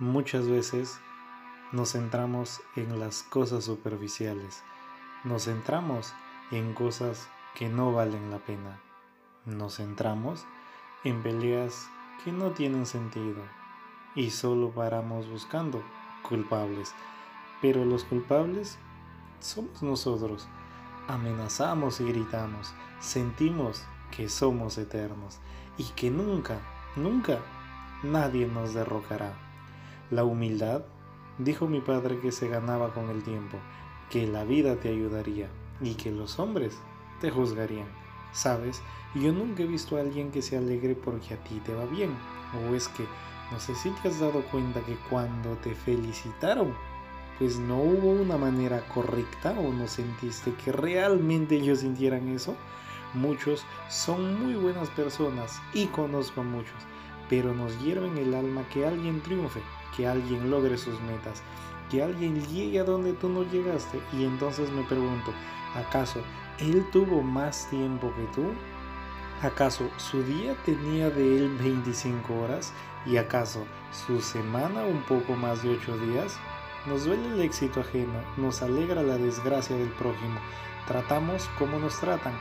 Muchas veces nos centramos en las cosas superficiales, nos centramos en cosas que no valen la pena, nos centramos en peleas que no tienen sentido y solo paramos buscando culpables. Pero los culpables somos nosotros. Amenazamos y gritamos, sentimos que somos eternos y que nunca, nunca nadie nos derrocará. La humildad, dijo mi padre que se ganaba con el tiempo, que la vida te ayudaría y que los hombres te juzgarían. Sabes, yo nunca he visto a alguien que se alegre porque a ti te va bien. O es que no sé si te has dado cuenta que cuando te felicitaron, pues no hubo una manera correcta o no sentiste que realmente ellos sintieran eso. Muchos son muy buenas personas y conozco a muchos, pero nos hierven el alma que alguien triunfe, que alguien logre sus metas, que alguien llegue a donde tú no llegaste. Y entonces me pregunto, ¿acaso él tuvo más tiempo que tú? ¿Acaso su día tenía de él 25 horas? ¿Y acaso su semana un poco más de 8 días? Nos duele el éxito ajeno, nos alegra la desgracia del prójimo. Tratamos como nos tratan,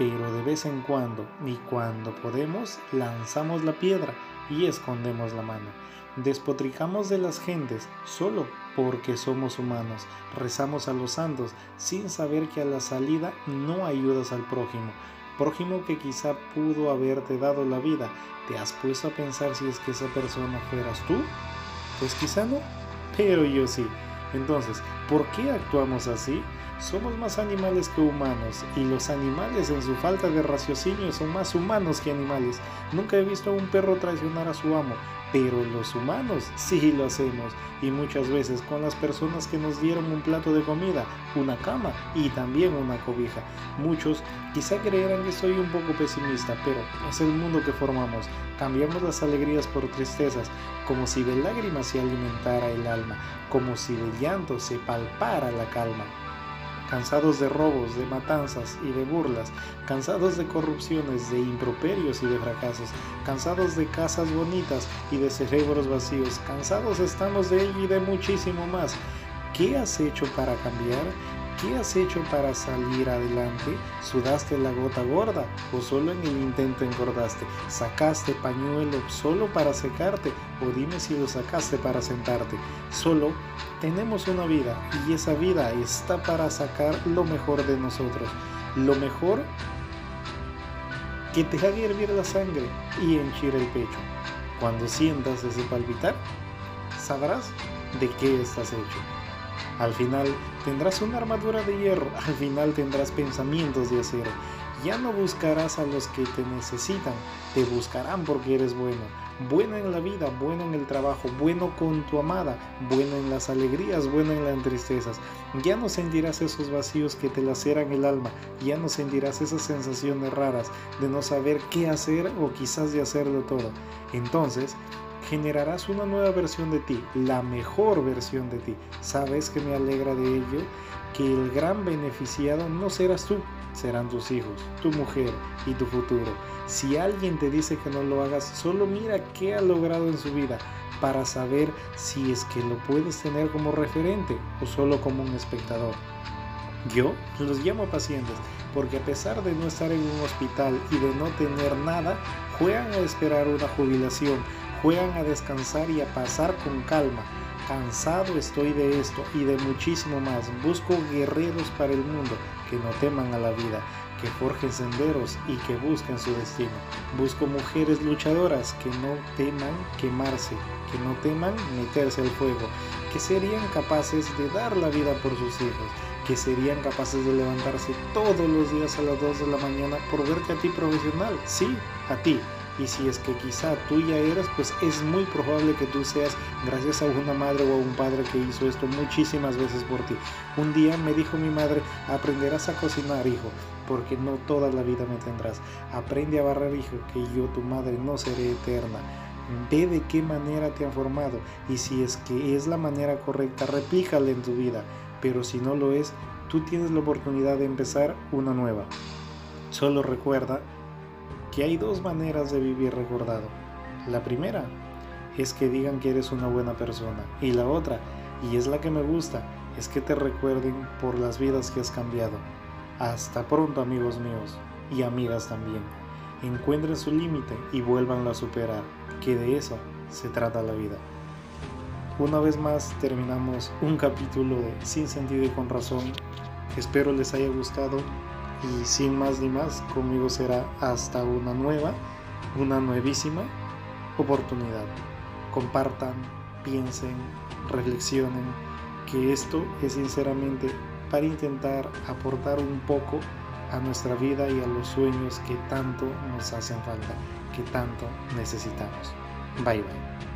pero de vez en cuando y cuando podemos lanzamos la piedra y escondemos la mano. Despotricamos de las gentes solo porque somos humanos. Rezamos a los santos sin saber que a la salida no ayudas al prójimo. Prójimo que quizá pudo haberte dado la vida. ¿Te has puesto a pensar si es que esa persona fueras tú? Pues quizá no, pero yo sí. Entonces, ¿por qué actuamos así? Somos más animales que humanos y los animales en su falta de raciocinio son más humanos que animales. Nunca he visto a un perro traicionar a su amo, pero los humanos sí lo hacemos y muchas veces con las personas que nos dieron un plato de comida, una cama y también una cobija. Muchos quizá creerán que soy un poco pesimista, pero es el mundo que formamos. Cambiamos las alegrías por tristezas, como si de lágrimas se alimentara el alma, como si de llanto se palpara la calma cansados de robos, de matanzas y de burlas, cansados de corrupciones, de improperios y de fracasos, cansados de casas bonitas y de cerebros vacíos, cansados estamos de ello y de muchísimo más. ¿Qué has hecho para cambiar? ¿Qué has hecho para salir adelante? ¿Sudaste la gota gorda o solo en el intento engordaste? ¿Sacaste pañuelo solo para secarte o dime si lo sacaste para sentarte? Solo tenemos una vida y esa vida está para sacar lo mejor de nosotros. Lo mejor que te haga hervir la sangre y henchir el pecho. Cuando sientas ese palpitar, sabrás de qué estás hecho. Al final tendrás una armadura de hierro, al final tendrás pensamientos de acero. Ya no buscarás a los que te necesitan, te buscarán porque eres bueno. Bueno en la vida, bueno en el trabajo, bueno con tu amada, bueno en las alegrías, bueno en las tristezas. Ya no sentirás esos vacíos que te laceran el alma, ya no sentirás esas sensaciones raras de no saber qué hacer o quizás de hacerlo todo. Entonces, generarás una nueva versión de ti, la mejor versión de ti. ¿Sabes que me alegra de ello? Que el gran beneficiado no serás tú, serán tus hijos, tu mujer y tu futuro. Si alguien te dice que no lo hagas, solo mira qué ha logrado en su vida para saber si es que lo puedes tener como referente o solo como un espectador. Yo los llamo pacientes porque a pesar de no estar en un hospital y de no tener nada, juegan a esperar una jubilación, juegan a descansar y a pasar con calma. Cansado estoy de esto y de muchísimo más. Busco guerreros para el mundo que no teman a la vida, que forjen senderos y que busquen su destino. Busco mujeres luchadoras que no teman quemarse, que no teman meterse al fuego, que serían capaces de dar la vida por sus hijos, que serían capaces de levantarse todos los días a las 2 de la mañana por verte a ti profesional. Sí, a ti y si es que quizá tú ya eras, pues es muy probable que tú seas gracias a una madre o a un padre que hizo esto muchísimas veces por ti. Un día me dijo mi madre, aprenderás a cocinar, hijo, porque no toda la vida me tendrás. Aprende a barrer, hijo, que yo, tu madre, no seré eterna. Ve de qué manera te han formado y si es que es la manera correcta, replícala en tu vida. Pero si no lo es, tú tienes la oportunidad de empezar una nueva. Solo recuerda que hay dos maneras de vivir recordado. La primera es que digan que eres una buena persona. Y la otra, y es la que me gusta, es que te recuerden por las vidas que has cambiado. Hasta pronto amigos míos y amigas también. Encuentren su límite y vuelvan a superar, que de eso se trata la vida. Una vez más terminamos un capítulo de Sin sentido y con razón. Espero les haya gustado y sin más ni más, conmigo será hasta una nueva, una nuevísima oportunidad. Compartan, piensen, reflexionen, que esto es sinceramente para intentar aportar un poco a nuestra vida y a los sueños que tanto nos hacen falta, que tanto necesitamos. Bye bye.